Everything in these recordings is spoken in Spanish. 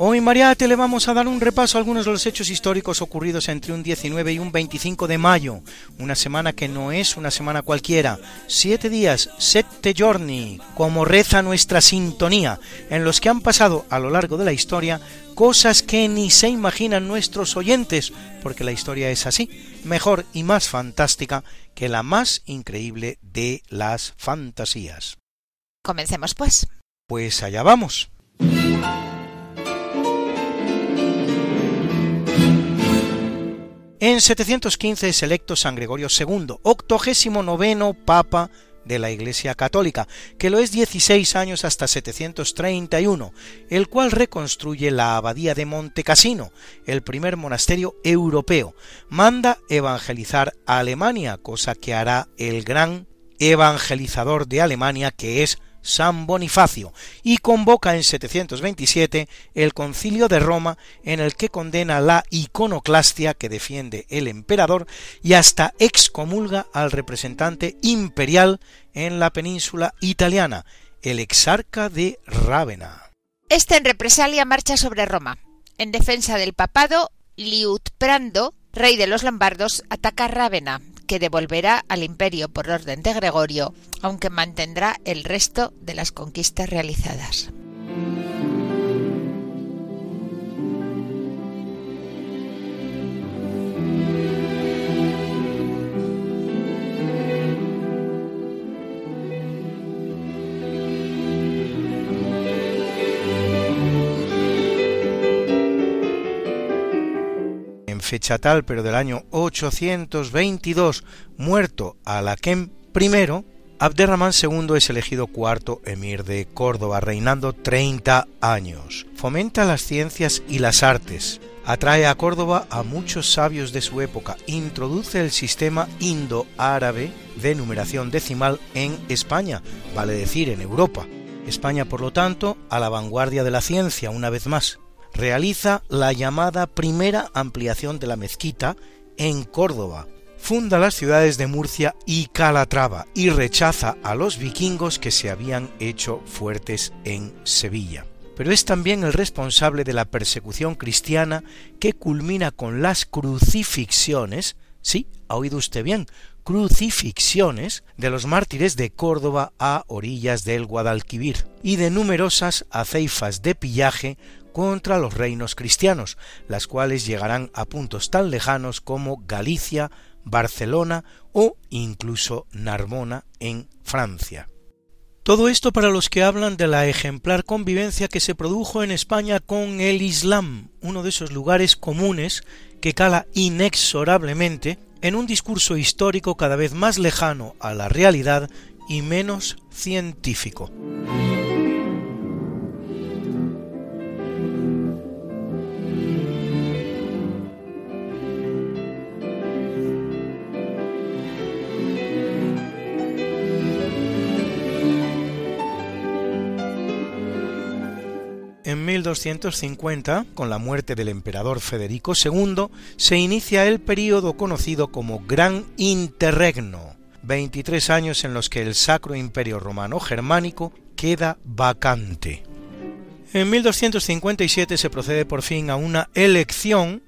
Hoy, Mariate, le vamos a dar un repaso a algunos de los hechos históricos ocurridos entre un 19 y un 25 de mayo. Una semana que no es una semana cualquiera. Siete días, sette giorni, como reza nuestra sintonía, en los que han pasado a lo largo de la historia cosas que ni se imaginan nuestros oyentes, porque la historia es así, mejor y más fantástica que la más increíble de las fantasías. Comencemos pues. Pues allá vamos. En 715 es electo San Gregorio II, octogésimo noveno Papa de la Iglesia Católica, que lo es 16 años hasta 731, el cual reconstruye la abadía de Montecassino, el primer monasterio europeo. Manda evangelizar a Alemania, cosa que hará el gran evangelizador de Alemania, que es San Bonifacio, y convoca en 727 el concilio de Roma en el que condena la iconoclastia que defiende el emperador y hasta excomulga al representante imperial en la península italiana, el exarca de Rávena. Este en represalia marcha sobre Roma. En defensa del papado, Liutprando, rey de los lombardos, ataca Rávena, que devolverá al imperio por orden de Gregorio, aunque mantendrá el resto de las conquistas realizadas. Fecha tal, pero del año 822, muerto Alaquem I, Abderramán II es elegido cuarto emir de Córdoba, reinando 30 años. Fomenta las ciencias y las artes, atrae a Córdoba a muchos sabios de su época, introduce el sistema indo-árabe de numeración decimal en España, vale decir en Europa. España, por lo tanto, a la vanguardia de la ciencia una vez más. Realiza la llamada primera ampliación de la mezquita en Córdoba, funda las ciudades de Murcia y Calatrava y rechaza a los vikingos que se habían hecho fuertes en Sevilla. Pero es también el responsable de la persecución cristiana que culmina con las crucifixiones, sí, ha oído usted bien, crucifixiones de los mártires de Córdoba a orillas del Guadalquivir y de numerosas aceifas de pillaje contra los reinos cristianos, las cuales llegarán a puntos tan lejanos como Galicia, Barcelona o incluso Narbona en Francia. Todo esto para los que hablan de la ejemplar convivencia que se produjo en España con el Islam, uno de esos lugares comunes que cala inexorablemente en un discurso histórico cada vez más lejano a la realidad y menos científico. En 1250, con la muerte del emperador Federico II, se inicia el período conocido como Gran Interregno, 23 años en los que el Sacro Imperio Romano Germánico queda vacante. En 1257 se procede por fin a una elección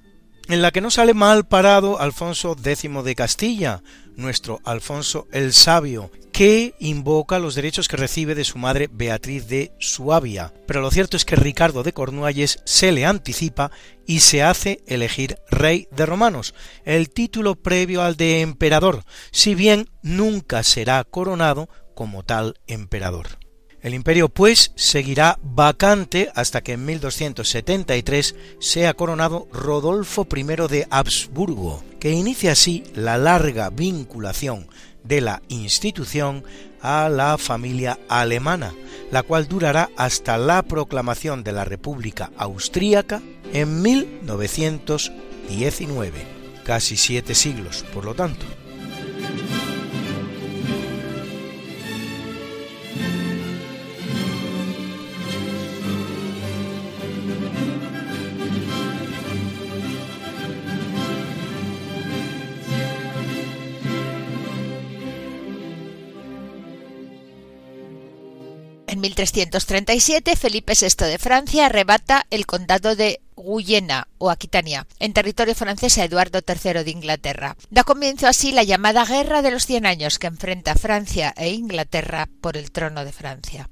en la que no sale mal parado Alfonso X de Castilla, nuestro Alfonso el Sabio, que invoca los derechos que recibe de su madre Beatriz de Suabia. Pero lo cierto es que Ricardo de Cornualles se le anticipa y se hace elegir rey de romanos, el título previo al de emperador, si bien nunca será coronado como tal emperador. El imperio, pues, seguirá vacante hasta que en 1273 sea coronado Rodolfo I de Habsburgo, que inicia así la larga vinculación de la institución a la familia alemana, la cual durará hasta la proclamación de la República Austríaca en 1919, casi siete siglos, por lo tanto. En 1337, Felipe VI de Francia arrebata el condado de Guyena o Aquitania, en territorio francés a Eduardo III de Inglaterra. Da comienzo así la llamada Guerra de los Cien Años que enfrenta Francia e Inglaterra por el trono de Francia.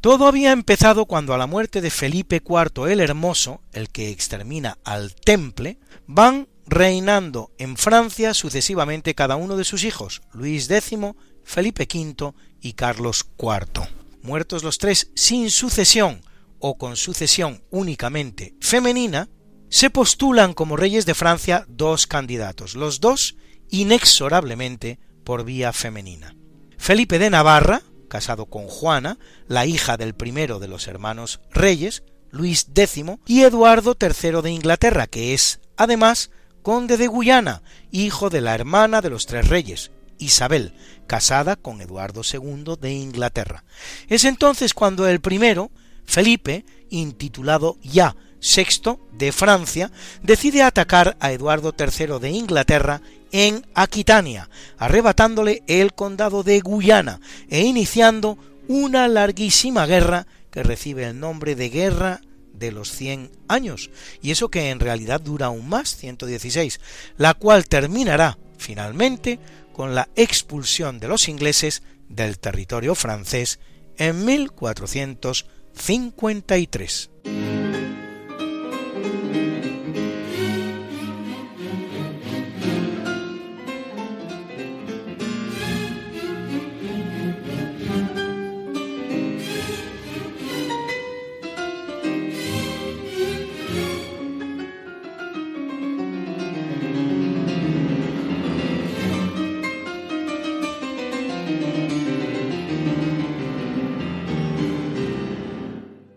Todo había empezado cuando a la muerte de Felipe IV el Hermoso, el que extermina al Temple, van reinando en Francia sucesivamente cada uno de sus hijos, Luis X, Felipe V y Carlos IV muertos los tres sin sucesión o con sucesión únicamente femenina, se postulan como reyes de Francia dos candidatos, los dos inexorablemente por vía femenina. Felipe de Navarra, casado con Juana, la hija del primero de los hermanos reyes, Luis X, y Eduardo III de Inglaterra, que es, además, conde de Guyana, hijo de la hermana de los tres reyes, Isabel, casada con Eduardo II de Inglaterra. Es entonces cuando el primero, Felipe, intitulado ya VI de Francia, decide atacar a Eduardo III de Inglaterra en Aquitania, arrebatándole el condado de Guyana e iniciando una larguísima guerra que recibe el nombre de Guerra de los Cien años, y eso que en realidad dura aún más, 116, la cual terminará finalmente con la expulsión de los ingleses del territorio francés en 1453.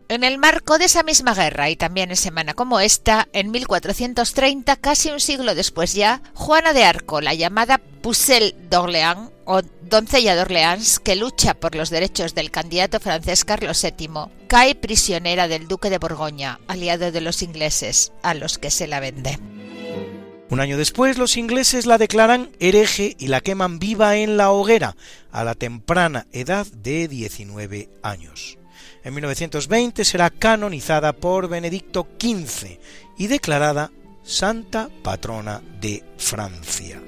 En el marco de esa misma guerra y también en semana como esta, en 1430, casi un siglo después ya, Juana de Arco, la llamada Pucelle d'Orléans o doncella de Orleans, que lucha por los derechos del candidato francés Carlos VII, cae prisionera del duque de Borgoña, aliado de los ingleses, a los que se la vende. Un año después los ingleses la declaran hereje y la queman viva en la hoguera, a la temprana edad de 19 años. En 1920 será canonizada por Benedicto XV y declarada Santa Patrona de Francia.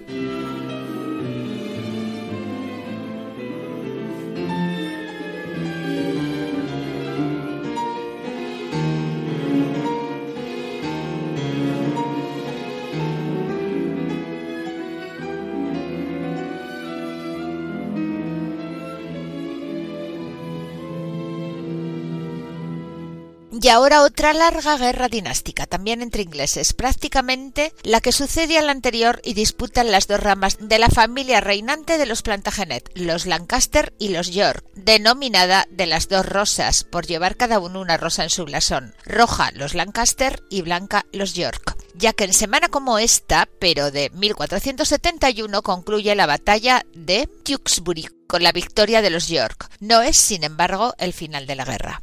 Y ahora otra larga guerra dinástica, también entre ingleses, prácticamente la que sucede a la anterior y disputan las dos ramas de la familia reinante de los Plantagenet, los Lancaster y los York, denominada de las dos rosas, por llevar cada uno una rosa en su blasón, roja los Lancaster y blanca los York ya que en semana como esta, pero de 1471, concluye la batalla de Tewkesbury con la victoria de los York. No es, sin embargo, el final de la guerra.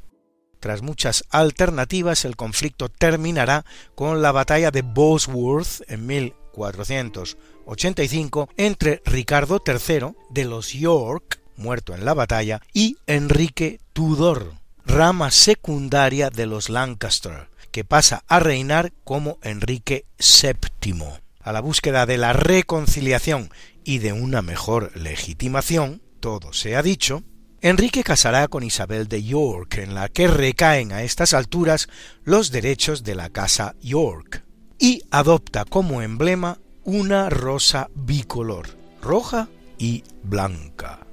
Tras muchas alternativas, el conflicto terminará con la batalla de Bosworth en 1485 entre Ricardo III de los York, muerto en la batalla, y Enrique Tudor, rama secundaria de los Lancaster, que pasa a reinar como Enrique VII. A la búsqueda de la reconciliación y de una mejor legitimación, todo se ha dicho, Enrique casará con Isabel de York, en la que recaen a estas alturas los derechos de la casa York, y adopta como emblema una rosa bicolor, roja y blanca.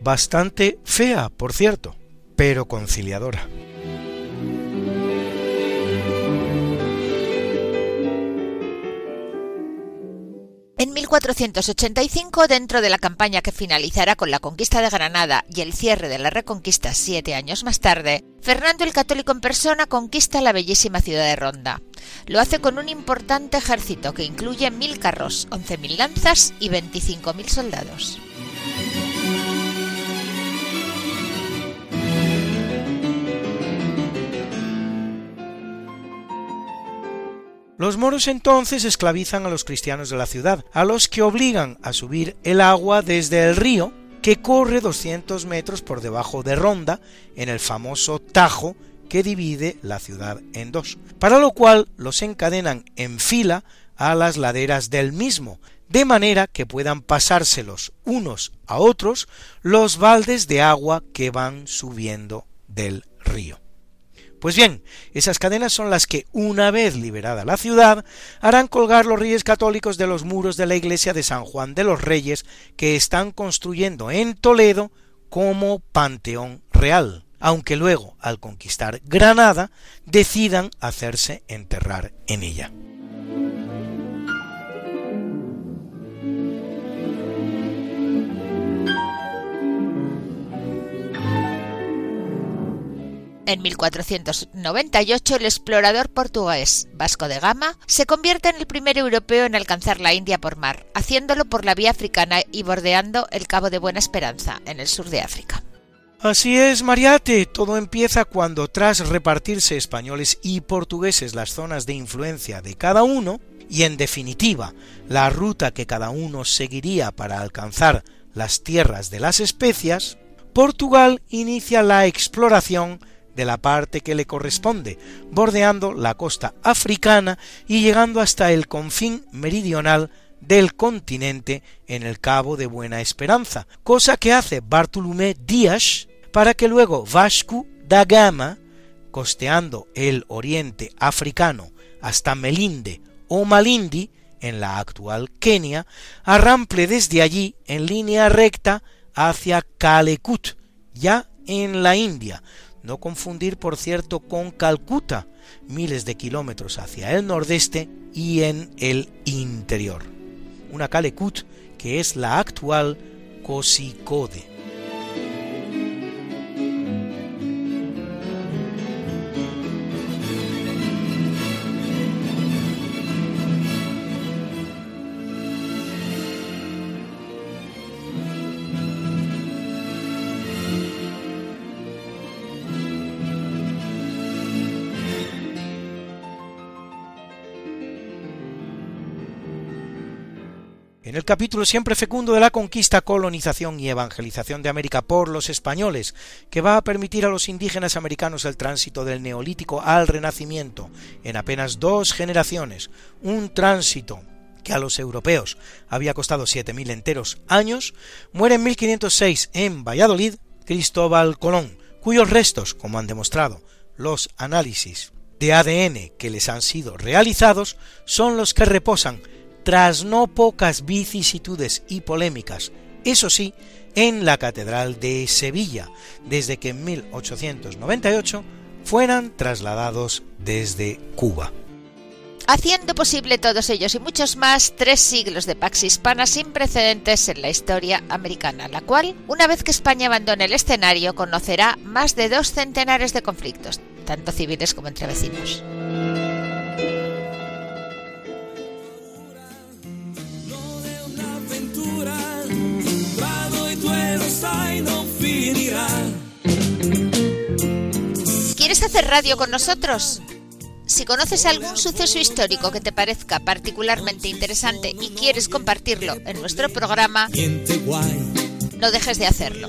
Bastante fea, por cierto, pero conciliadora. En 1485, dentro de la campaña que finalizará con la conquista de Granada y el cierre de la Reconquista siete años más tarde, Fernando el Católico en persona conquista la bellísima ciudad de Ronda. Lo hace con un importante ejército que incluye mil carros, once mil lanzas y veinticinco mil soldados. Los moros entonces esclavizan a los cristianos de la ciudad, a los que obligan a subir el agua desde el río, que corre 200 metros por debajo de Ronda, en el famoso Tajo que divide la ciudad en dos, para lo cual los encadenan en fila a las laderas del mismo, de manera que puedan pasárselos unos a otros los baldes de agua que van subiendo del río. Pues bien, esas cadenas son las que, una vez liberada la ciudad, harán colgar los reyes católicos de los muros de la iglesia de San Juan de los Reyes que están construyendo en Toledo como panteón real, aunque luego, al conquistar Granada, decidan hacerse enterrar en ella. En 1498 el explorador portugués Vasco de Gama se convierte en el primer europeo en alcanzar la India por mar, haciéndolo por la vía africana y bordeando el Cabo de Buena Esperanza, en el sur de África. Así es, Mariate, todo empieza cuando tras repartirse españoles y portugueses las zonas de influencia de cada uno, y en definitiva la ruta que cada uno seguiría para alcanzar las tierras de las especias, Portugal inicia la exploración de la parte que le corresponde, bordeando la costa africana y llegando hasta el confín meridional del continente en el Cabo de Buena Esperanza, cosa que hace Bartolomé Díaz para que luego Vasco da Gama, costeando el oriente africano hasta Melinde o Malindi, en la actual Kenia, arrample desde allí en línea recta hacia Calecut, ya en la India, no confundir por cierto con Calcuta, miles de kilómetros hacia el nordeste y en el interior. Una Calecut que es la actual Cosicode. El capítulo siempre fecundo de la conquista, colonización y evangelización de América por los españoles, que va a permitir a los indígenas americanos el tránsito del neolítico al renacimiento en apenas dos generaciones, un tránsito que a los europeos había costado siete mil enteros años, muere en 1506 en Valladolid Cristóbal Colón, cuyos restos, como han demostrado los análisis de ADN que les han sido realizados, son los que reposan tras no pocas vicisitudes y polémicas, eso sí, en la Catedral de Sevilla, desde que en 1898 fueran trasladados desde Cuba. Haciendo posible todos ellos y muchos más tres siglos de Pax Hispana sin precedentes en la historia americana, la cual, una vez que España abandone el escenario, conocerá más de dos centenares de conflictos, tanto civiles como entre vecinos. Hacer radio con nosotros? Si conoces algún suceso histórico que te parezca particularmente interesante y quieres compartirlo en nuestro programa, no dejes de hacerlo.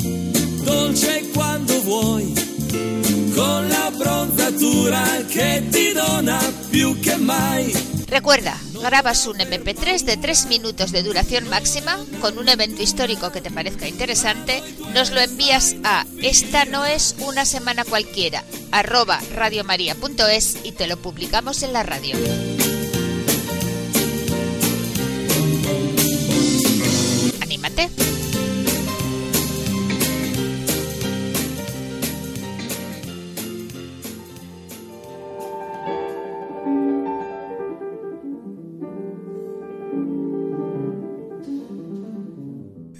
Dolce quando vuoi, con la bronzatura che ti dona più che mai. Recuerda, grabas un MP3 de 3 minutos de duración máxima con un evento histórico que te parezca interesante, nos lo envías a esta no es una semana cualquiera, arroba radiomaria.es y te lo publicamos en la radio. ¡Anímate!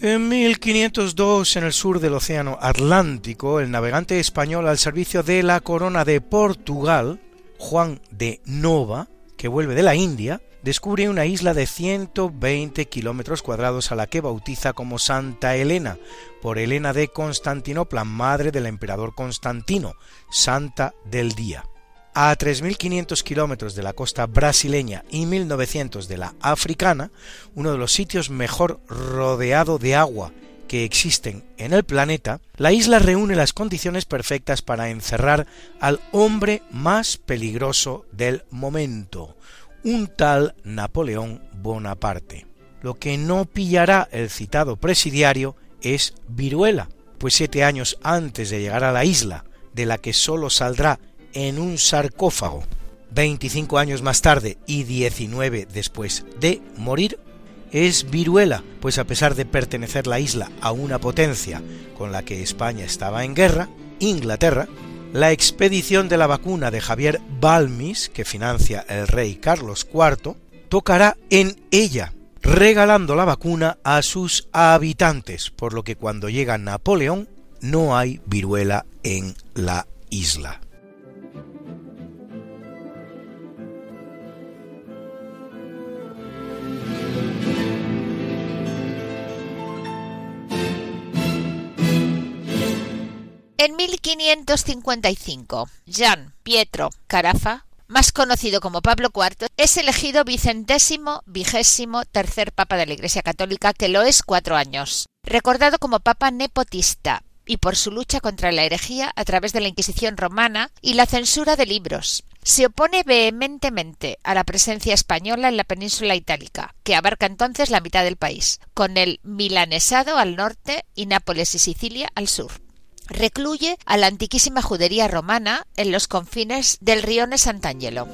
En 1502, en el sur del Océano Atlántico, el navegante español al servicio de la corona de Portugal, Juan de Nova, que vuelve de la India, descubre una isla de 120 kilómetros cuadrados a la que bautiza como Santa Elena, por Elena de Constantinopla, madre del emperador Constantino, Santa del Día a 3.500 kilómetros de la costa brasileña y 1.900 de la africana, uno de los sitios mejor rodeado de agua que existen en el planeta, la isla reúne las condiciones perfectas para encerrar al hombre más peligroso del momento, un tal Napoleón Bonaparte. Lo que no pillará el citado presidiario es viruela, pues siete años antes de llegar a la isla, de la que sólo saldrá en un sarcófago. 25 años más tarde y 19 después de morir, es viruela, pues a pesar de pertenecer la isla a una potencia con la que España estaba en guerra, Inglaterra, la expedición de la vacuna de Javier Balmis, que financia el rey Carlos IV, tocará en ella, regalando la vacuna a sus habitantes, por lo que cuando llega Napoleón no hay viruela en la isla. En 1555, Gian Pietro Carafa, más conocido como Pablo IV, es elegido vicentésimo vigésimo tercer papa de la Iglesia Católica, que lo es cuatro años. Recordado como papa nepotista y por su lucha contra la herejía a través de la Inquisición romana y la censura de libros. Se opone vehementemente a la presencia española en la península itálica, que abarca entonces la mitad del país, con el milanesado al norte y Nápoles y Sicilia al sur recluye a la antiquísima judería romana en los confines del rione Sant'Angelo.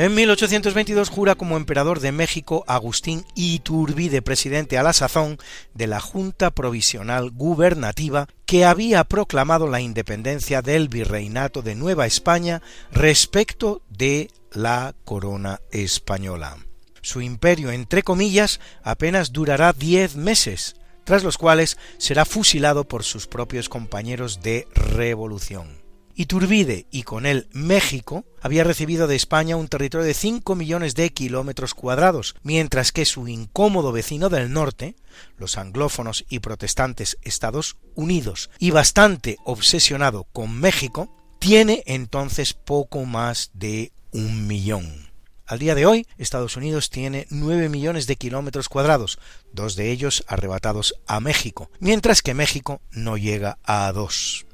En 1822 jura como emperador de México Agustín Iturbide, presidente a la sazón de la Junta Provisional Gubernativa que había proclamado la independencia del virreinato de Nueva España respecto de la corona española. Su imperio, entre comillas, apenas durará diez meses, tras los cuales será fusilado por sus propios compañeros de revolución. Iturbide y con él México había recibido de España un territorio de 5 millones de kilómetros cuadrados, mientras que su incómodo vecino del norte, los anglófonos y protestantes Estados Unidos, y bastante obsesionado con México, tiene entonces poco más de un millón. Al día de hoy, Estados Unidos tiene 9 millones de kilómetros cuadrados, dos de ellos arrebatados a México, mientras que México no llega a dos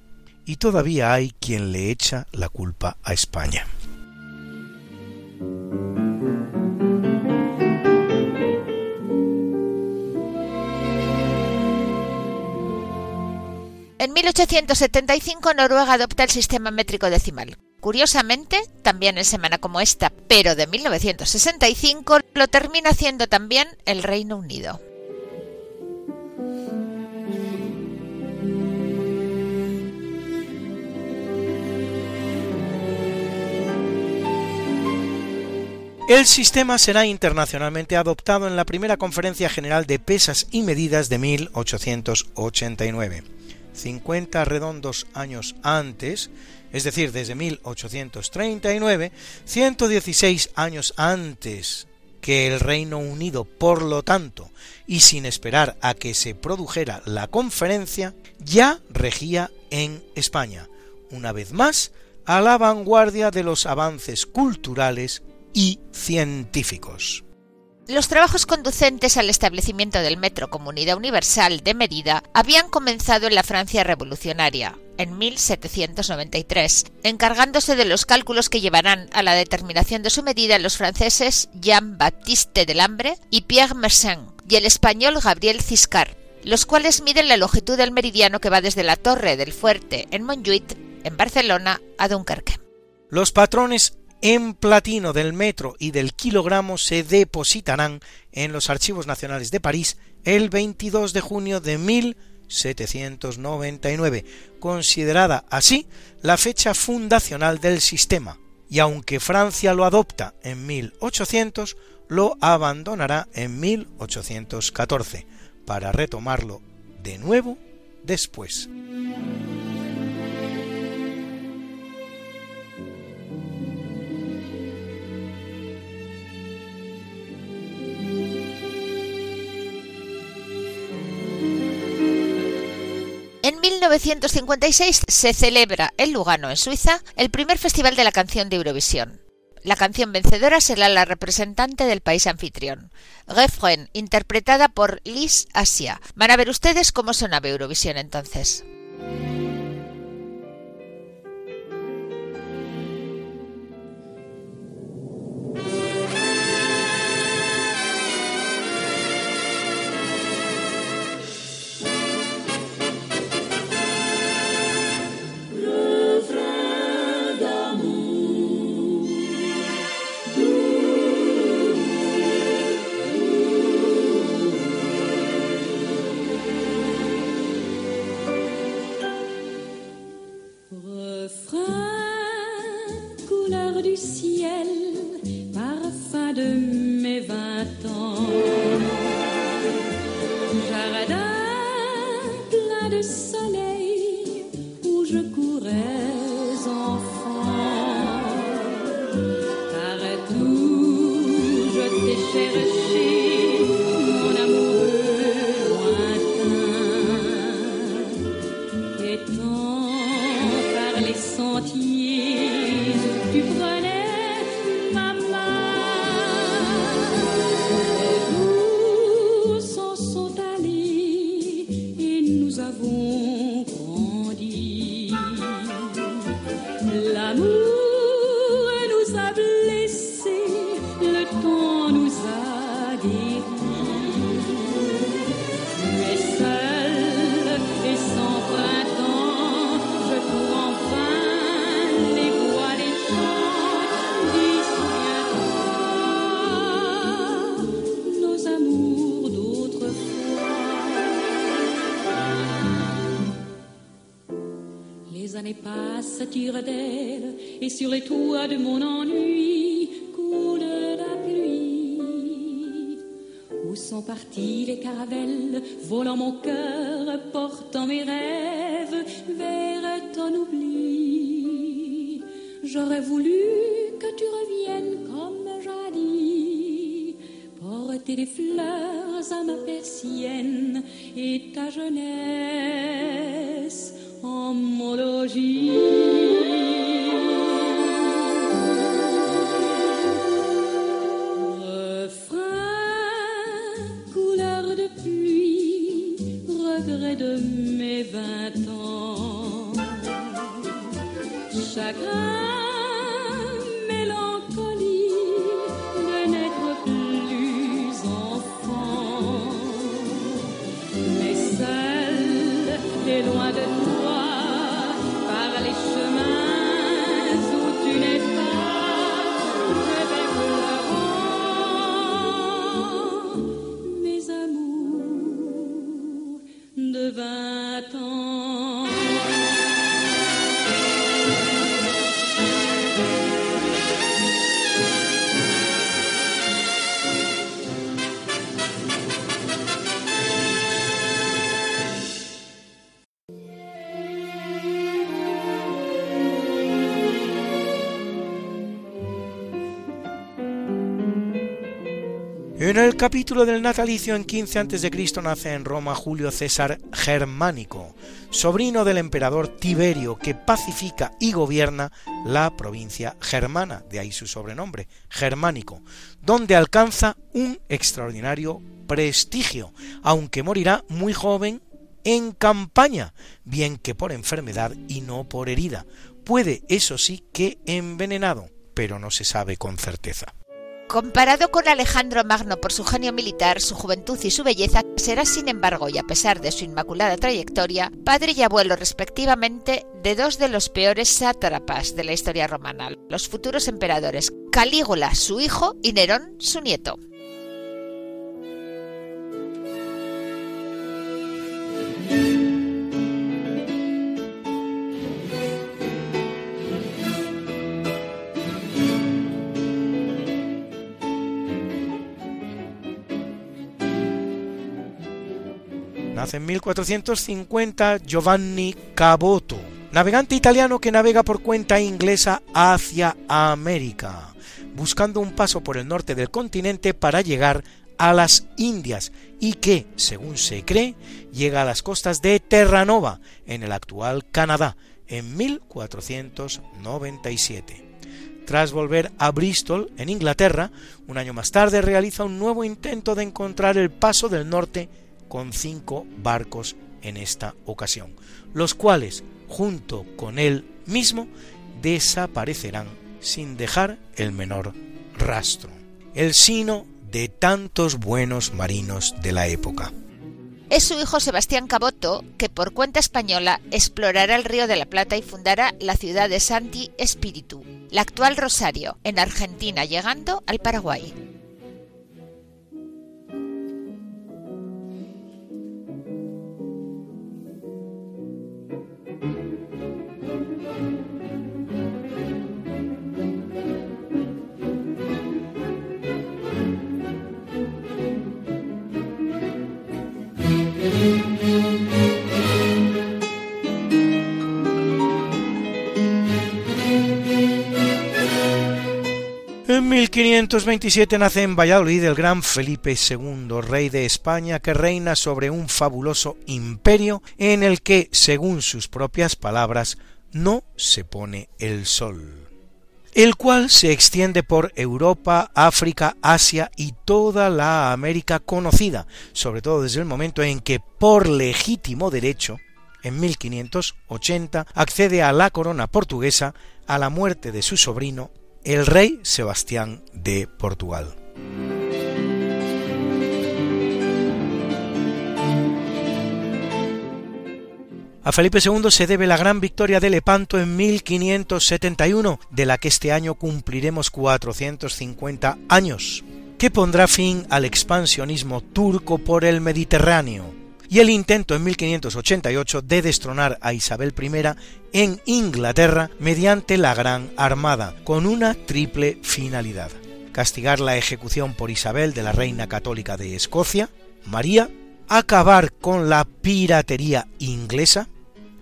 y todavía hay quien le echa la culpa a España. En 1875 Noruega adopta el sistema métrico decimal. curiosamente, también en semana como esta, pero de 1965, lo termina haciendo también el Reino Unido. El sistema será internacionalmente adoptado en la primera Conferencia General de Pesas y Medidas de 1889. 50 redondos años antes, es decir, desde 1839, 116 años antes que el Reino Unido, por lo tanto, y sin esperar a que se produjera la conferencia, ya regía en España, una vez más, a la vanguardia de los avances culturales y científicos. Los trabajos conducentes al establecimiento del Metro Comunidad Universal de Mérida habían comenzado en la Francia revolucionaria, en 1793, encargándose de los cálculos que llevarán a la determinación de su medida los franceses Jean-Baptiste Delambre y Pierre Mersenne, y el español Gabriel Ciscar, los cuales miden la longitud del meridiano que va desde la Torre del Fuerte en Montjuïc, en Barcelona, a Dunkerque. Los patrones en platino del metro y del kilogramo se depositarán en los archivos nacionales de París el 22 de junio de 1799, considerada así la fecha fundacional del sistema, y aunque Francia lo adopta en 1800, lo abandonará en 1814, para retomarlo de nuevo después. En 1956 se celebra en Lugano, en Suiza, el primer Festival de la Canción de Eurovisión. La canción vencedora será la representante del país anfitrión, Refrain, interpretada por Liz Asia. Van a ver ustedes cómo sonaba Eurovisión entonces. Sur les toits de mon ennui coule la pluie. Où sont partis les caravelles, volant mon cœur, portant mes rêves vers ton oubli? J'aurais voulu que tu reviennes comme jadis, porter des fleurs à ma persienne et ta jeunesse En el capítulo del natalicio en 15 a.C. nace en Roma Julio César Germánico, sobrino del emperador Tiberio que pacifica y gobierna la provincia germana, de ahí su sobrenombre, Germánico, donde alcanza un extraordinario prestigio, aunque morirá muy joven en campaña, bien que por enfermedad y no por herida. Puede, eso sí, que envenenado, pero no se sabe con certeza. Comparado con Alejandro Magno por su genio militar, su juventud y su belleza, será sin embargo, y a pesar de su inmaculada trayectoria, padre y abuelo respectivamente de dos de los peores sátrapas de la historia romana, los futuros emperadores, Calígula, su hijo, y Nerón, su nieto. Nace en 1450 Giovanni Caboto, navegante italiano que navega por cuenta inglesa hacia América, buscando un paso por el norte del continente para llegar a las Indias y que, según se cree, llega a las costas de Terranova, en el actual Canadá, en 1497. Tras volver a Bristol, en Inglaterra, un año más tarde realiza un nuevo intento de encontrar el paso del norte con cinco barcos en esta ocasión, los cuales, junto con él mismo, desaparecerán sin dejar el menor rastro. El sino de tantos buenos marinos de la época. Es su hijo Sebastián Caboto que por cuenta española explorará el río de la Plata y fundará la ciudad de Santi Espíritu, la actual Rosario, en Argentina, llegando al Paraguay. 1527 nace en Valladolid el gran Felipe II, rey de España, que reina sobre un fabuloso imperio en el que, según sus propias palabras, no se pone el sol, el cual se extiende por Europa, África, Asia y toda la América conocida, sobre todo desde el momento en que, por legítimo derecho, en 1580 accede a la corona portuguesa a la muerte de su sobrino el rey Sebastián de Portugal. A Felipe II se debe la gran victoria de Lepanto en 1571, de la que este año cumpliremos 450 años, que pondrá fin al expansionismo turco por el Mediterráneo y el intento en 1588 de destronar a Isabel I en Inglaterra mediante la Gran Armada, con una triple finalidad. Castigar la ejecución por Isabel de la Reina Católica de Escocia, María, acabar con la piratería inglesa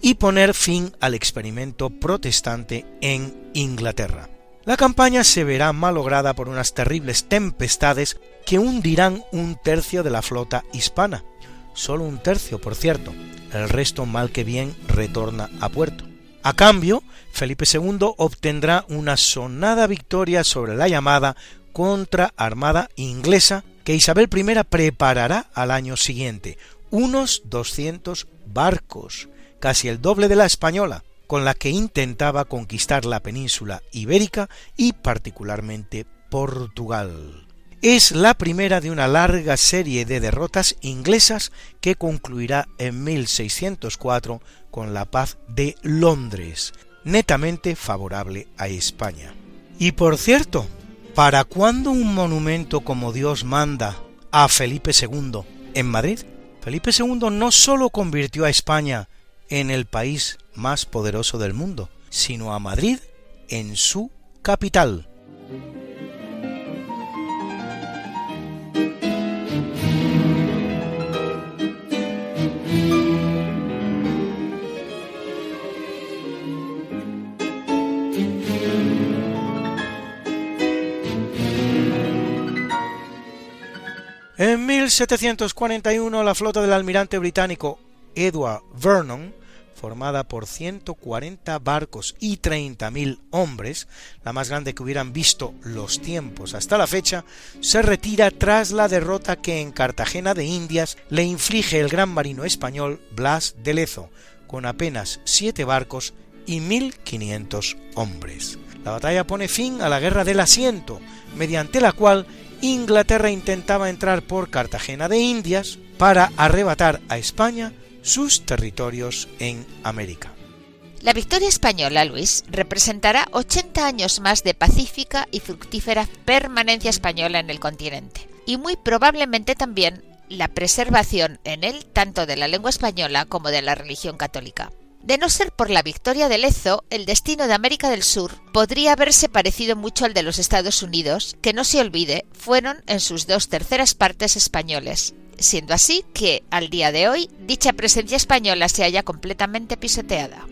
y poner fin al experimento protestante en Inglaterra. La campaña se verá malograda por unas terribles tempestades que hundirán un tercio de la flota hispana, solo un tercio, por cierto, el resto mal que bien retorna a puerto. A cambio, Felipe II obtendrá una sonada victoria sobre la llamada contraarmada inglesa que Isabel I preparará al año siguiente, unos 200 barcos, casi el doble de la española, con la que intentaba conquistar la península ibérica y particularmente Portugal es la primera de una larga serie de derrotas inglesas que concluirá en 1604 con la paz de Londres, netamente favorable a España. Y por cierto, ¿para cuándo un monumento como Dios manda a Felipe II en Madrid? Felipe II no sólo convirtió a España en el país más poderoso del mundo, sino a Madrid en su capital. En 1741 la flota del almirante británico Edward Vernon, formada por 140 barcos y 30.000 hombres, la más grande que hubieran visto los tiempos hasta la fecha, se retira tras la derrota que en Cartagena de Indias le inflige el gran marino español Blas de Lezo, con apenas siete barcos y 1.500 hombres. La batalla pone fin a la Guerra del Asiento, mediante la cual Inglaterra intentaba entrar por Cartagena de Indias para arrebatar a España sus territorios en América. La victoria española, Luis, representará 80 años más de pacífica y fructífera permanencia española en el continente, y muy probablemente también la preservación en él tanto de la lengua española como de la religión católica. De no ser por la victoria de Lezo, el destino de América del Sur podría haberse parecido mucho al de los Estados Unidos, que no se olvide, fueron en sus dos terceras partes españoles, siendo así que, al día de hoy, dicha presencia española se halla completamente pisoteada.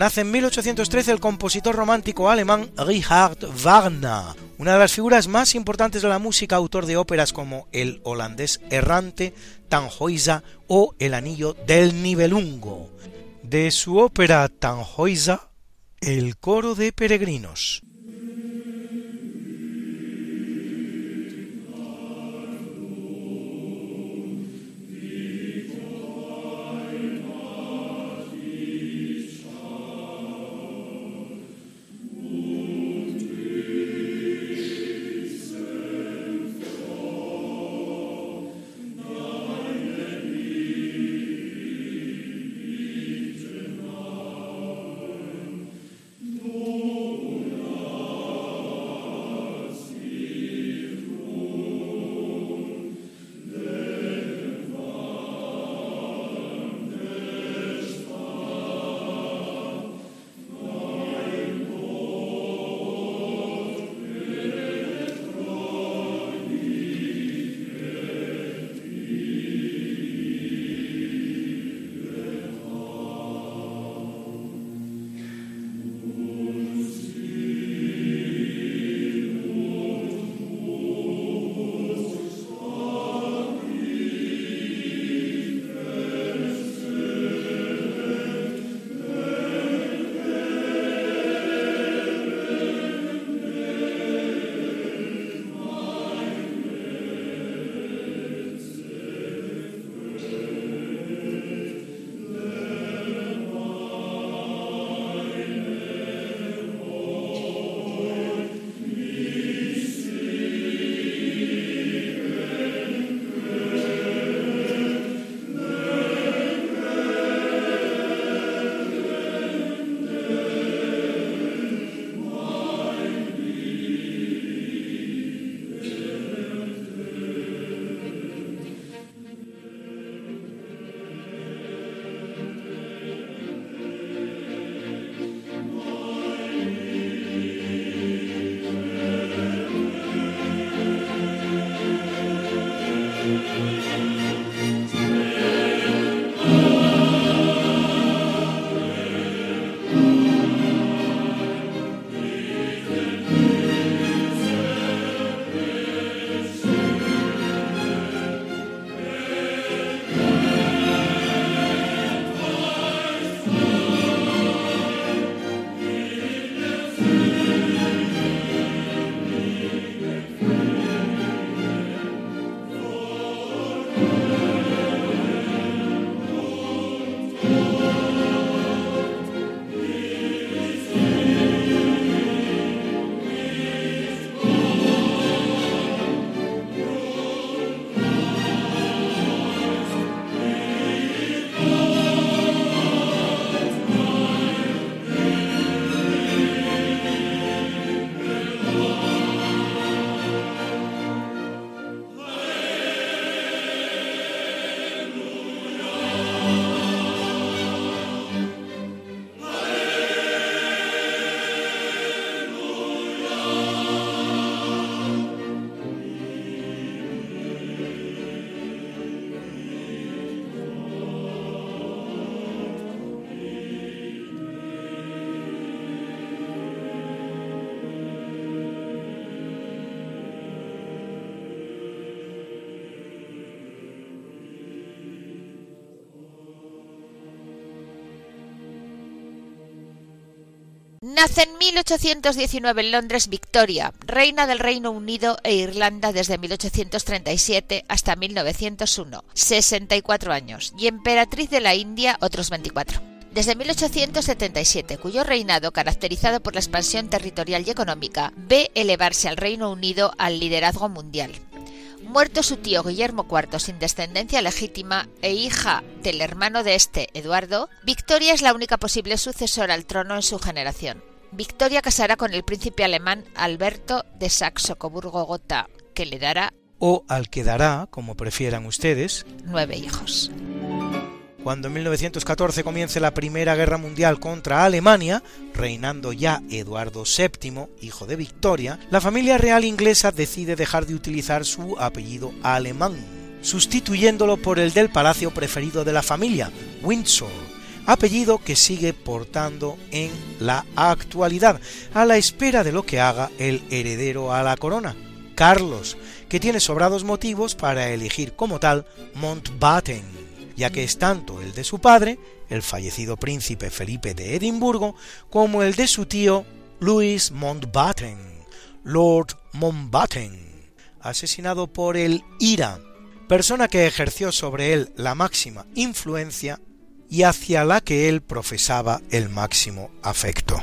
Nace en 1813 el compositor romántico alemán Richard Wagner, una de las figuras más importantes de la música, autor de óperas como El holandés errante, Tannhäuser o El anillo del Nibelungo. De su ópera Tannhäuser, El coro de peregrinos. Nace en 1819 en Londres Victoria, reina del Reino Unido e Irlanda desde 1837 hasta 1901, 64 años, y emperatriz de la India otros 24 desde 1877, cuyo reinado, caracterizado por la expansión territorial y económica, ve elevarse al Reino Unido al liderazgo mundial. Muerto su tío Guillermo IV sin descendencia legítima e hija del hermano de este, Eduardo, Victoria es la única posible sucesora al trono en su generación. Victoria casará con el príncipe alemán Alberto de Saxo-Coburgo-Gotha, que le dará o al que dará, como prefieran ustedes, nueve hijos. Cuando en 1914 comience la Primera Guerra Mundial contra Alemania, reinando ya Eduardo VII, hijo de Victoria, la familia real inglesa decide dejar de utilizar su apellido alemán, sustituyéndolo por el del palacio preferido de la familia, Windsor, apellido que sigue portando en la actualidad, a la espera de lo que haga el heredero a la corona, Carlos, que tiene sobrados motivos para elegir como tal Mountbatten ya que es tanto el de su padre, el fallecido príncipe Felipe de Edimburgo, como el de su tío Louis Mountbatten, Lord Mountbatten, asesinado por el IRA, persona que ejerció sobre él la máxima influencia y hacia la que él profesaba el máximo afecto.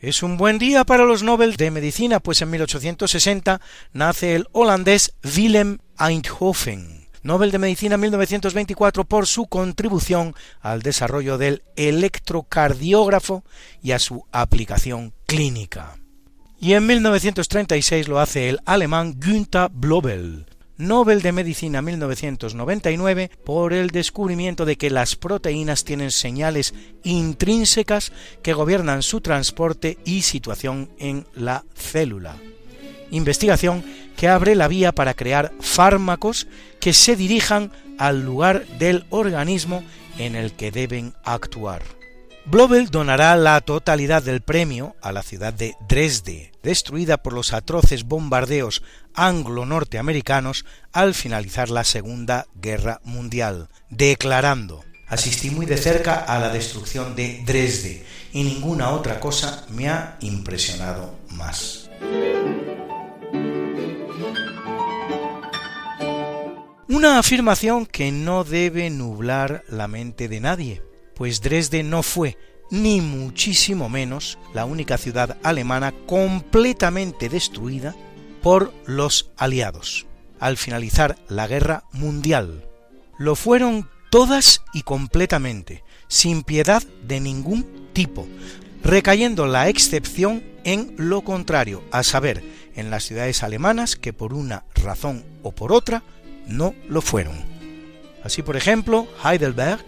Es un buen día para los Nobel de Medicina, pues en 1860 nace el holandés Willem Eindhoven, Nobel de Medicina 1924 por su contribución al desarrollo del electrocardiógrafo y a su aplicación clínica. Y en 1936 lo hace el alemán Günther Blobel, Nobel de Medicina 1999 por el descubrimiento de que las proteínas tienen señales intrínsecas que gobiernan su transporte y situación en la célula. Investigación que abre la vía para crear fármacos que se dirijan al lugar del organismo en el que deben actuar. Blobel donará la totalidad del premio a la ciudad de Dresde, destruida por los atroces bombardeos anglo-norteamericanos al finalizar la Segunda Guerra Mundial, declarando Asistí muy de cerca a la destrucción de Dresde y ninguna otra cosa me ha impresionado más. Una afirmación que no debe nublar la mente de nadie pues Dresde no fue, ni muchísimo menos, la única ciudad alemana completamente destruida por los aliados. Al finalizar la guerra mundial, lo fueron todas y completamente, sin piedad de ningún tipo, recayendo la excepción en lo contrario, a saber, en las ciudades alemanas que por una razón o por otra no lo fueron. Así, por ejemplo, Heidelberg,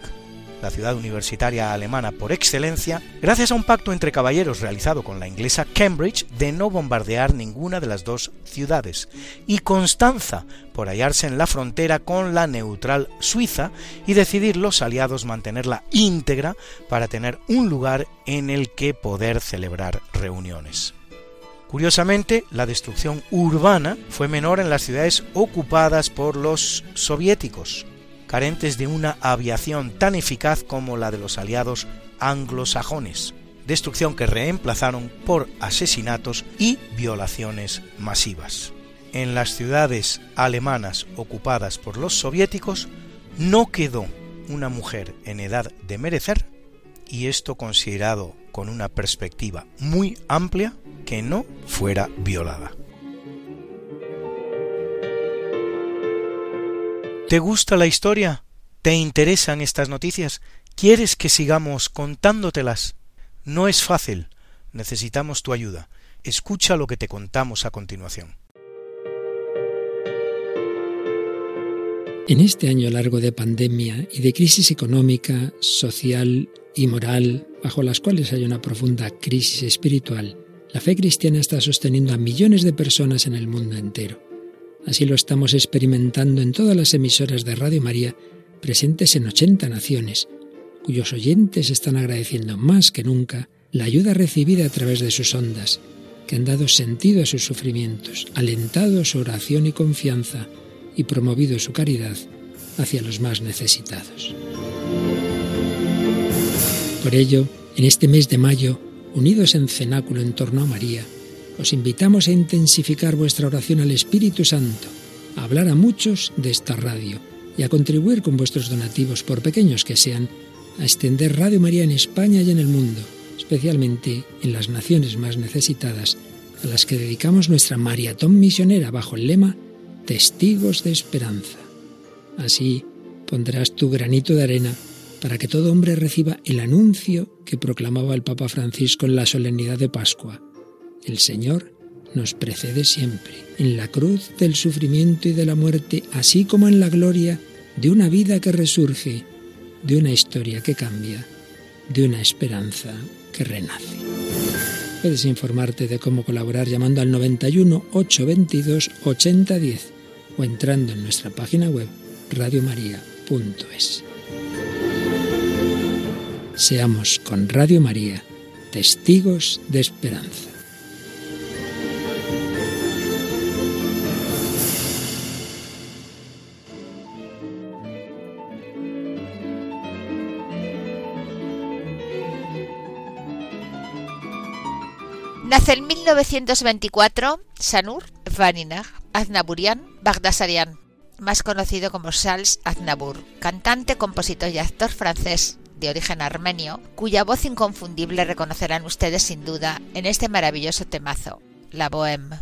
la ciudad universitaria alemana por excelencia, gracias a un pacto entre caballeros realizado con la inglesa Cambridge de no bombardear ninguna de las dos ciudades, y Constanza por hallarse en la frontera con la neutral Suiza y decidir los aliados mantenerla íntegra para tener un lugar en el que poder celebrar reuniones. Curiosamente, la destrucción urbana fue menor en las ciudades ocupadas por los soviéticos, carentes de una aviación tan eficaz como la de los aliados anglosajones, destrucción que reemplazaron por asesinatos y violaciones masivas. En las ciudades alemanas ocupadas por los soviéticos no quedó una mujer en edad de merecer, y esto considerado con una perspectiva muy amplia, que no fuera violada. ¿Te gusta la historia? ¿Te interesan estas noticias? ¿Quieres que sigamos contándotelas? No es fácil. Necesitamos tu ayuda. Escucha lo que te contamos a continuación. En este año largo de pandemia y de crisis económica, social y moral, bajo las cuales hay una profunda crisis espiritual, la fe cristiana está sosteniendo a millones de personas en el mundo entero. Así lo estamos experimentando en todas las emisoras de Radio María presentes en 80 naciones, cuyos oyentes están agradeciendo más que nunca la ayuda recibida a través de sus ondas que han dado sentido a sus sufrimientos, alentado su oración y confianza y promovido su caridad hacia los más necesitados. Por ello, en este mes de mayo, unidos en cenáculo en torno a María, os invitamos a intensificar vuestra oración al Espíritu Santo, a hablar a muchos de esta radio y a contribuir con vuestros donativos, por pequeños que sean, a extender Radio María en España y en el mundo, especialmente en las naciones más necesitadas, a las que dedicamos nuestra maratón misionera bajo el lema Testigos de Esperanza. Así pondrás tu granito de arena para que todo hombre reciba el anuncio que proclamaba el Papa Francisco en la solemnidad de Pascua. El Señor nos precede siempre, en la cruz del sufrimiento y de la muerte, así como en la gloria de una vida que resurge, de una historia que cambia, de una esperanza que renace. Puedes informarte de cómo colaborar llamando al 91 822 8010 o entrando en nuestra página web radiomaria.es. Seamos con Radio María testigos de esperanza. Nace en 1924 Sanur Vaninag Aznaburian Bagdasarian, más conocido como Charles Aznabur, cantante, compositor y actor francés de origen armenio, cuya voz inconfundible reconocerán ustedes sin duda en este maravilloso temazo, La Bohème.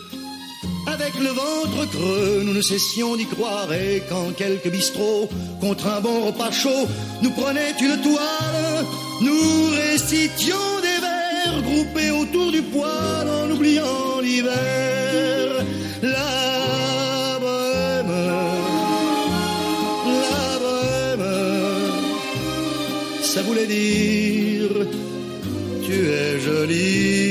le ventre creux, nous ne cessions d'y croire. Et quand quelques bistrots, contre un bon repas chaud, nous prenaient une toile, nous récitions des vers groupés autour du poêle en oubliant l'hiver. La bohème, la bohème, ça voulait dire tu es jolie.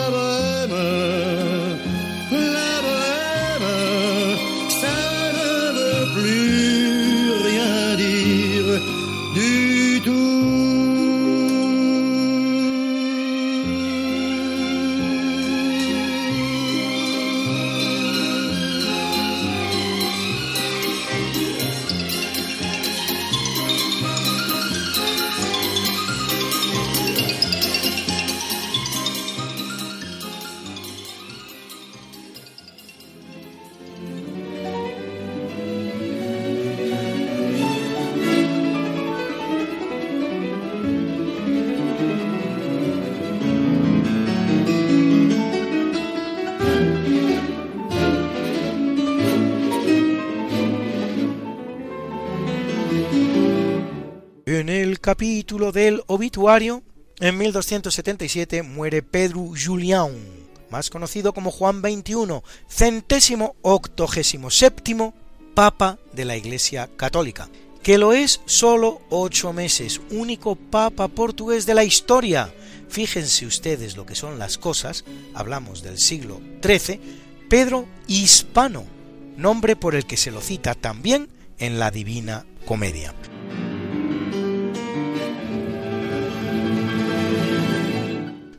capítulo del obituario, en 1277 muere Pedro Julián, más conocido como Juan XXI, centésimo octogésimo séptimo Papa de la Iglesia Católica, que lo es solo ocho meses, único Papa portugués de la historia. Fíjense ustedes lo que son las cosas, hablamos del siglo XIII, Pedro Hispano, nombre por el que se lo cita también en la Divina Comedia.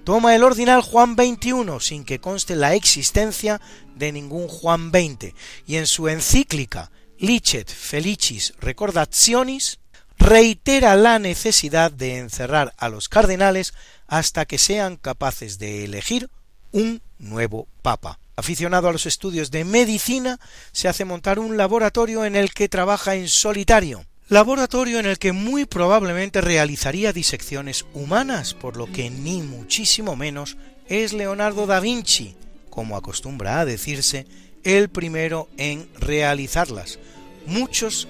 Toma el ordinal Juan XXI sin que conste la existencia de ningún Juan XX y en su encíclica Licet Felicis Recordationis reitera la necesidad de encerrar a los cardenales hasta que sean capaces de elegir un nuevo papa. Aficionado a los estudios de medicina, se hace montar un laboratorio en el que trabaja en solitario, laboratorio en el que muy probablemente realizaría disecciones humanas, por lo que ni muchísimo menos es Leonardo da Vinci, como acostumbra a decirse, el primero en realizarlas. Muchos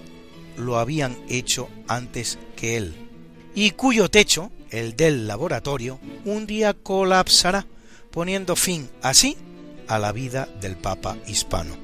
lo habían hecho antes que él, y cuyo techo, el del laboratorio, un día colapsará, poniendo fin así a la vida del Papa hispano.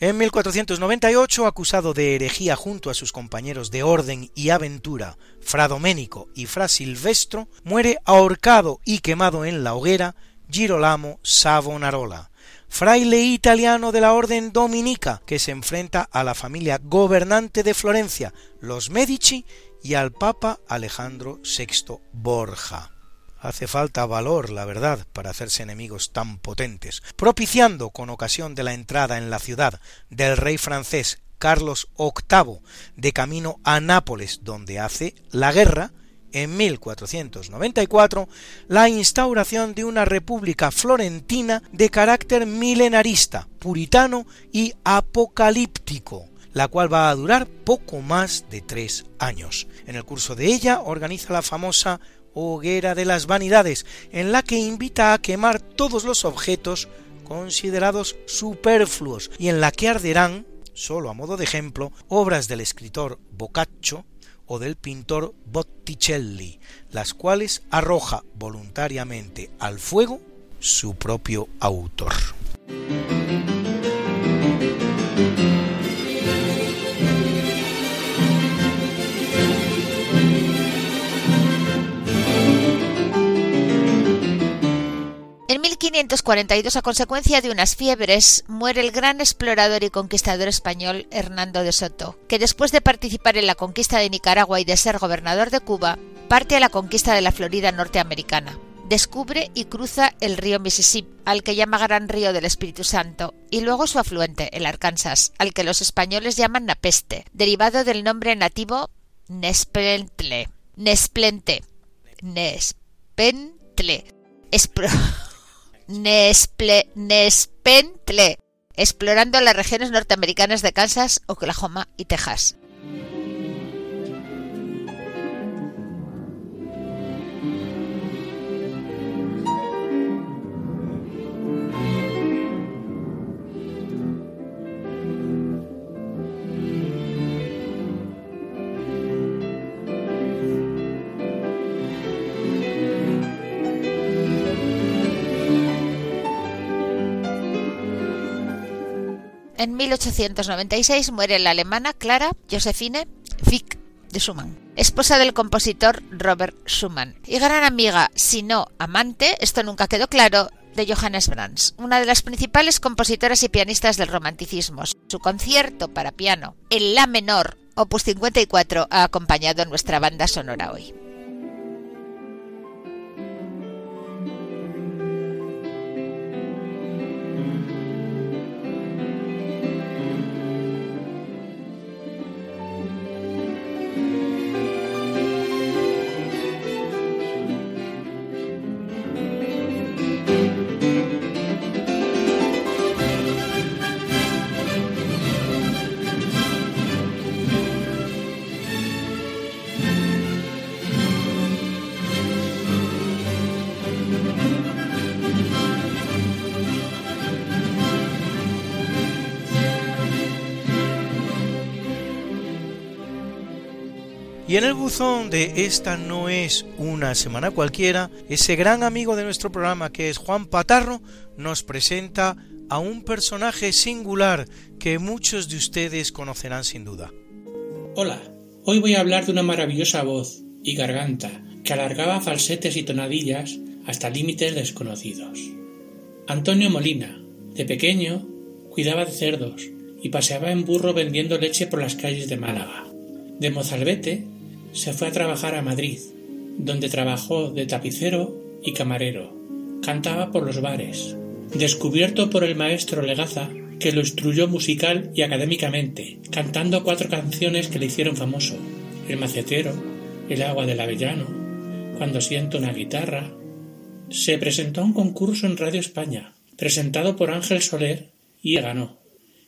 En 1498, acusado de herejía junto a sus compañeros de orden y aventura, Fra Domenico y Fra Silvestro, muere ahorcado y quemado en la hoguera Girolamo Savonarola, fraile italiano de la orden dominica que se enfrenta a la familia gobernante de Florencia, los Medici, y al Papa Alejandro VI Borja. Hace falta valor, la verdad, para hacerse enemigos tan potentes, propiciando, con ocasión de la entrada en la ciudad del rey francés Carlos VIII de camino a Nápoles, donde hace la guerra, en 1494, la instauración de una república florentina de carácter milenarista, puritano y apocalíptico, la cual va a durar poco más de tres años. En el curso de ella organiza la famosa hoguera de las vanidades, en la que invita a quemar todos los objetos considerados superfluos y en la que arderán, solo a modo de ejemplo, obras del escritor Boccaccio o del pintor Botticelli, las cuales arroja voluntariamente al fuego su propio autor. 1542, a consecuencia de unas fiebres, muere el gran explorador y conquistador español Hernando de Soto, que después de participar en la conquista de Nicaragua y de ser gobernador de Cuba, parte a la conquista de la Florida norteamericana. Descubre y cruza el río Mississippi, al que llama Gran Río del Espíritu Santo, y luego su afluente, el Arkansas, al que los españoles llaman Napeste, derivado del nombre nativo Nesplentle. Nesplente. Nespentle. Espro Nesple, Nespentle, explorando las regiones norteamericanas de Kansas, Oklahoma y Texas. En 1896 muere la alemana Clara Josephine Fick de Schumann, esposa del compositor Robert Schumann y gran amiga, si no amante, esto nunca quedó claro, de Johannes Brahms, una de las principales compositoras y pianistas del romanticismo. Su concierto para piano en la menor, opus 54, ha acompañado nuestra banda sonora hoy. Y en el buzón de Esta no es una semana cualquiera, ese gran amigo de nuestro programa que es Juan Patarro nos presenta a un personaje singular que muchos de ustedes conocerán sin duda. Hola, hoy voy a hablar de una maravillosa voz y garganta que alargaba falsetes y tonadillas hasta límites desconocidos. Antonio Molina, de pequeño, cuidaba de cerdos y paseaba en burro vendiendo leche por las calles de Málaga. De Mozalbete se fue a trabajar a Madrid, donde trabajó de tapicero y camarero. Cantaba por los bares. Descubierto por el maestro Legaza, que lo instruyó musical y académicamente, cantando cuatro canciones que le hicieron famoso: El macetero, El agua del avellano, Cuando siento una guitarra. Se presentó a un concurso en Radio España, presentado por Ángel Soler, y ganó.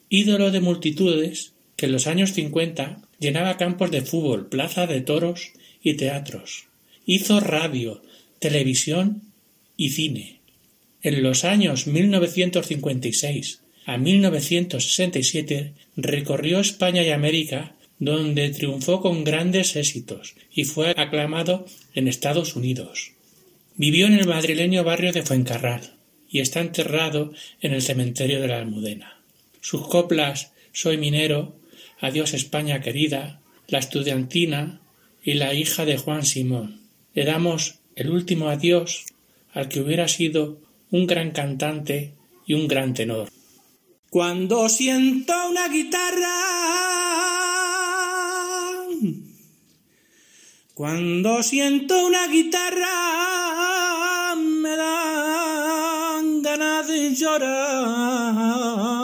Ídolo de multitudes que en los años 50 llenaba campos de fútbol, plaza de toros y teatros. Hizo radio, televisión y cine. En los años 1956 a 1967 recorrió España y América, donde triunfó con grandes éxitos y fue aclamado en Estados Unidos. Vivió en el madrileño barrio de Fuencarral y está enterrado en el cementerio de la Almudena. Sus coplas Soy minero Adiós España querida, la estudiantina y la hija de Juan Simón. Le damos el último adiós al que hubiera sido un gran cantante y un gran tenor. Cuando siento una guitarra, cuando siento una guitarra, me dan ganas de llorar.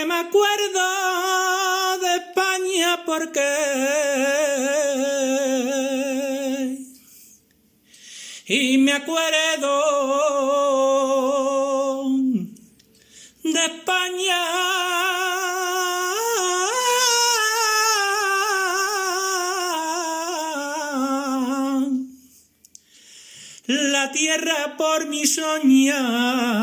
Porque me acuerdo de España porque y me acuerdo de España. La tierra por mi soñar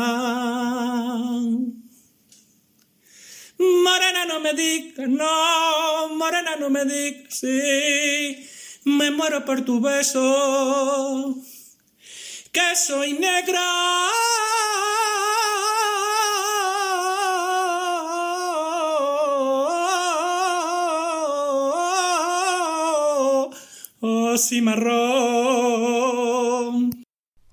Morena no me no, morena no me digas, sí, me muero por tu beso, que soy negra. Oh, cimarrón.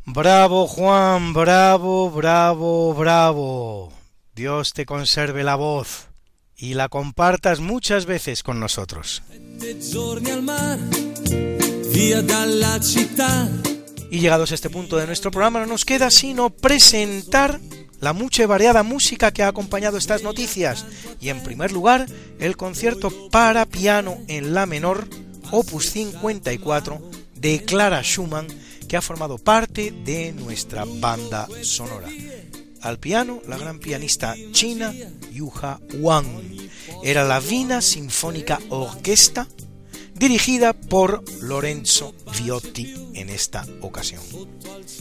Bravo Juan, bravo, bravo, bravo. Dios te conserve la voz y la compartas muchas veces con nosotros. Y llegados a este punto de nuestro programa no nos queda sino presentar la mucha y variada música que ha acompañado estas noticias. Y en primer lugar el concierto para piano en la menor opus 54 de Clara Schumann que ha formado parte de nuestra banda sonora al piano la gran pianista china Yuha Wang. Era la Vina Sinfónica Orquesta dirigida por Lorenzo Viotti en esta ocasión.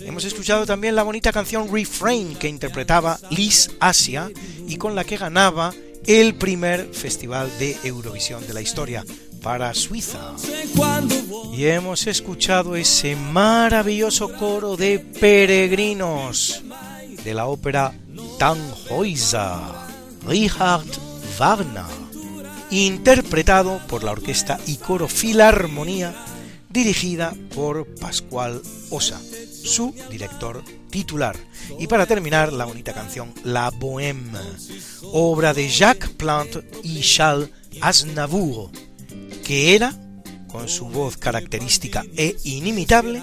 Hemos escuchado también la bonita canción Refrain que interpretaba Liz Asia y con la que ganaba el primer festival de Eurovisión de la historia para Suiza. Y hemos escuchado ese maravilloso coro de peregrinos de la ópera Tannhäuser, Richard Wagner, interpretado por la orquesta y coro Filarmonía, dirigida por Pascual Osa, su director titular. Y para terminar, la bonita canción La Bohème, obra de Jacques Plante y Charles Aznavour, que era, con su voz característica e inimitable,